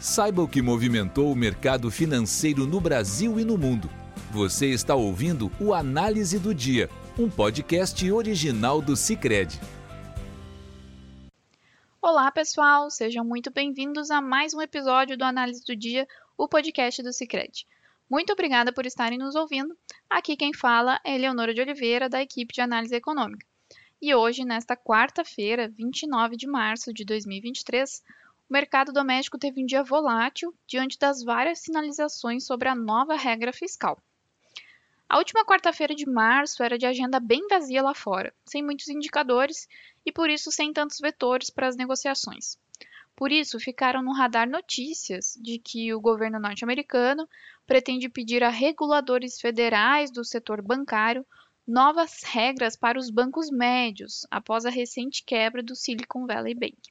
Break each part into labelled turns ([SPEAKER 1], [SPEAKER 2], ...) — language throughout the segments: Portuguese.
[SPEAKER 1] Saiba o que movimentou o mercado financeiro no Brasil e no mundo. Você está ouvindo o Análise do Dia, um podcast original do Cicred.
[SPEAKER 2] Olá, pessoal, sejam muito bem-vindos a mais um episódio do Análise do Dia, o podcast do Cicred. Muito obrigada por estarem nos ouvindo. Aqui quem fala é Eleonora de Oliveira, da equipe de análise econômica. E hoje, nesta quarta-feira, 29 de março de 2023, o mercado doméstico teve um dia volátil diante das várias sinalizações sobre a nova regra fiscal. A última quarta-feira de março era de agenda bem vazia lá fora, sem muitos indicadores e por isso sem tantos vetores para as negociações. Por isso, ficaram no radar notícias de que o governo norte-americano pretende pedir a reguladores federais do setor bancário novas regras para os bancos médios após a recente quebra do Silicon Valley Bank.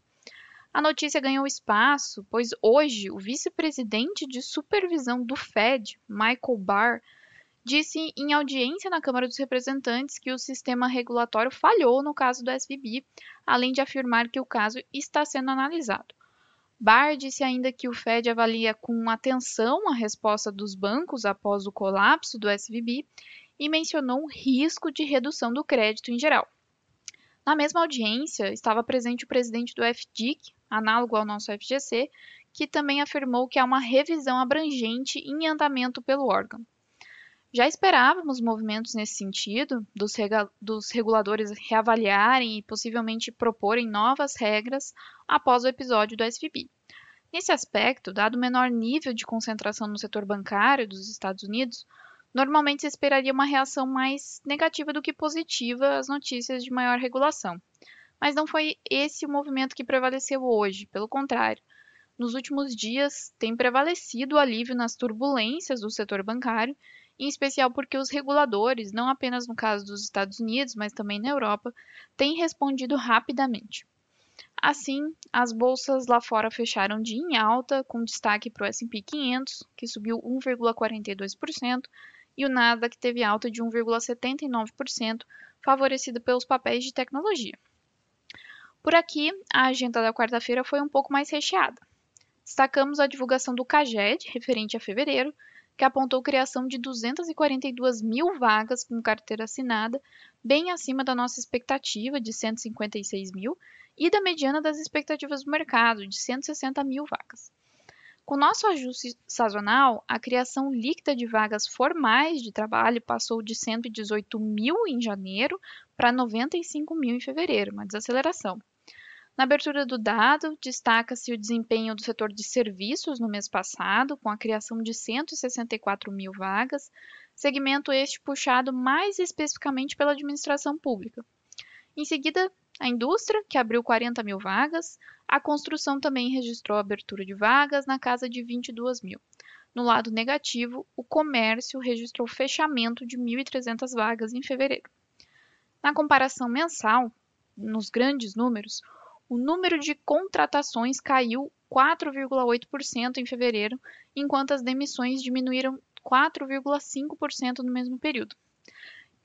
[SPEAKER 2] A notícia ganhou espaço, pois hoje o vice-presidente de supervisão do Fed, Michael Barr, disse em audiência na Câmara dos Representantes que o sistema regulatório falhou no caso do SVB, além de afirmar que o caso está sendo analisado. Barr disse ainda que o Fed avalia com atenção a resposta dos bancos após o colapso do SVB e mencionou um risco de redução do crédito em geral. Na mesma audiência, estava presente o presidente do FDIC, análogo ao nosso FGC, que também afirmou que há uma revisão abrangente em andamento pelo órgão. Já esperávamos movimentos nesse sentido, dos, dos, reguladores reavaliarem e possivelmente proporem novas regras após o episódio do SVB. Nesse aspecto, dado o menor nível de concentração no setor bancário dos Estados Unidos, normalmente se esperaria uma reação mais negativa do que positiva às notícias de maior regulação. Mas não foi esse o movimento que prevaleceu hoje, pelo contrário. Nos últimos dias, tem prevalecido o alívio nas turbulências do setor bancário, em especial porque os reguladores, não apenas no caso dos Estados Unidos, mas também na Europa, têm respondido rapidamente. Assim, as bolsas lá fora fecharam de em alta, com destaque para o S&P 500, que subiu 1,42%, e o Nasdaq teve alta de 1,79%, favorecida pelos papéis de tecnologia. Por aqui, a agenda da quarta-feira foi um pouco mais recheada. Destacamos a divulgação do CAGED, referente a fevereiro, que apontou criação de 242 mil vagas com carteira assinada, bem acima da nossa expectativa de 156 mil e da mediana das expectativas do mercado, de 160 mil vagas. Com nosso ajuste sazonal, a criação líquida de vagas formais de trabalho passou de 118 mil em janeiro para 95 mil em fevereiro, uma desaceleração. Na abertura do dado, destaca-se o desempenho do setor de serviços no mês passado, com a criação de 164 mil vagas, segmento este puxado mais especificamente pela administração pública. Em seguida, a indústria, que abriu 40 mil vagas, a construção também registrou abertura de vagas na casa de 22 mil. No lado negativo, o comércio registrou fechamento de 1.300 vagas em fevereiro. Na comparação mensal, nos grandes números, o número de contratações caiu 4,8% em fevereiro, enquanto as demissões diminuíram 4,5% no mesmo período.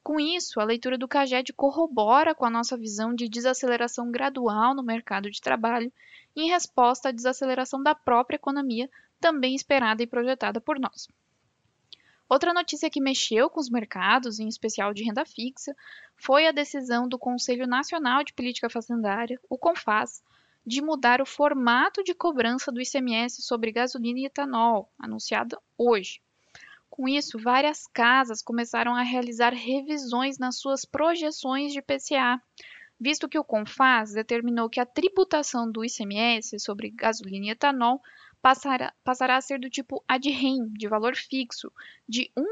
[SPEAKER 2] Com isso, a leitura do CAGED corrobora com a nossa visão de desaceleração gradual no mercado de trabalho, em resposta à desaceleração da própria economia, também esperada e projetada por nós. Outra notícia que mexeu com os mercados, em especial de renda fixa, foi a decisão do Conselho Nacional de Política Fazendária, o CONFAS, de mudar o formato de cobrança do ICMS sobre gasolina e etanol, anunciada hoje. Com isso, várias casas começaram a realizar revisões nas suas projeções de PCA, visto que o CONFAS determinou que a tributação do ICMS sobre gasolina e etanol passará, passará a ser do tipo ad rem, de valor fixo, de R$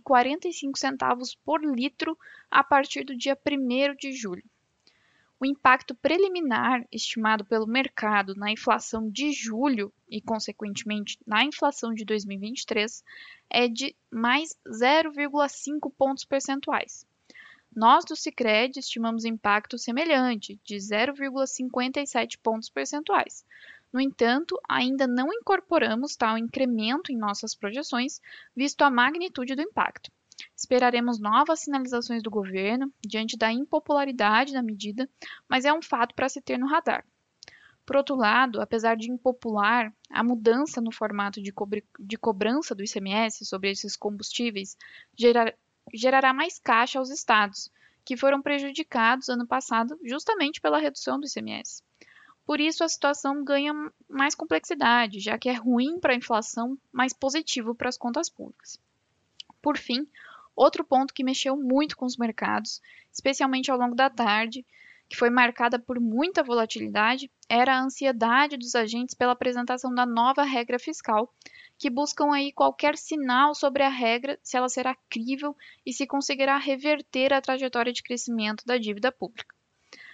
[SPEAKER 2] 1,45 por litro a partir do dia 1 de julho. O impacto preliminar estimado pelo mercado na inflação de julho e, consequentemente, na inflação de 2023 é de mais 0,5 pontos percentuais. Nós do Sicredi estimamos impacto semelhante, de 0,57 pontos percentuais. No entanto, ainda não incorporamos tal incremento em nossas projeções, visto a magnitude do impacto. Esperaremos novas sinalizações do governo diante da impopularidade da medida, mas é um fato para se ter no radar. Por outro lado, apesar de impopular, a mudança no formato de, de cobrança do ICMS sobre esses combustíveis gerar, gerará mais caixa aos estados, que foram prejudicados ano passado justamente pela redução do ICMS. Por isso, a situação ganha mais complexidade, já que é ruim para a inflação, mas positivo para as contas públicas. Por fim, outro ponto que mexeu muito com os mercados, especialmente ao longo da tarde, que foi marcada por muita volatilidade, era a ansiedade dos agentes pela apresentação da nova regra fiscal, que buscam aí qualquer sinal sobre a regra, se ela será crível e se conseguirá reverter a trajetória de crescimento da dívida pública.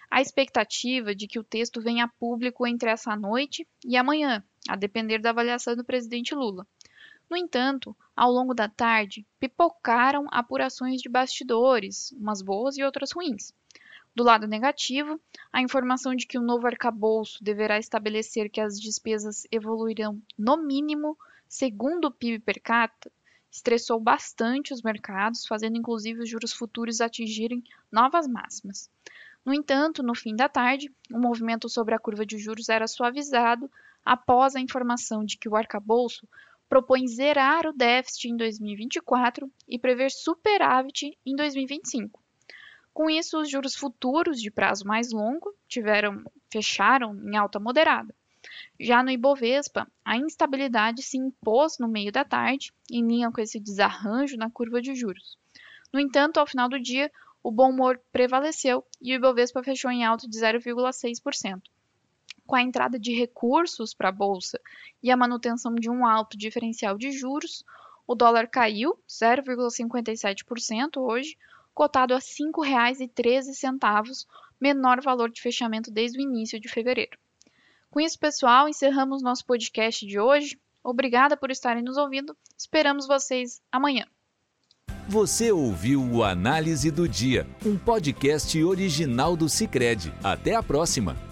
[SPEAKER 2] A expectativa de que o texto venha a público entre essa noite e amanhã, a depender da avaliação do presidente Lula. No entanto, ao longo da tarde, pipocaram apurações de bastidores, umas boas e outras ruins. Do lado negativo, a informação de que o novo arcabouço deverá estabelecer que as despesas evoluirão no mínimo segundo o PIB per capita estressou bastante os mercados, fazendo inclusive os juros futuros atingirem novas máximas. No entanto, no fim da tarde, o movimento sobre a curva de juros era suavizado após a informação de que o arcabouço propõe zerar o déficit em 2024 e prever superávit em 2025. Com isso, os juros futuros de prazo mais longo tiveram fecharam em alta moderada. Já no Ibovespa, a instabilidade se impôs no meio da tarde, em linha com esse desarranjo na curva de juros. No entanto, ao final do dia, o bom humor prevaleceu e o Ibovespa fechou em alta de 0,6%. Com a entrada de recursos para a bolsa e a manutenção de um alto diferencial de juros, o dólar caiu 0,57% hoje, cotado a R$ 5,13, menor valor de fechamento desde o início de fevereiro. Com isso, pessoal, encerramos nosso podcast de hoje. Obrigada por estarem nos ouvindo. Esperamos vocês amanhã.
[SPEAKER 1] Você ouviu o Análise do Dia, um podcast original do Cicred. Até a próxima!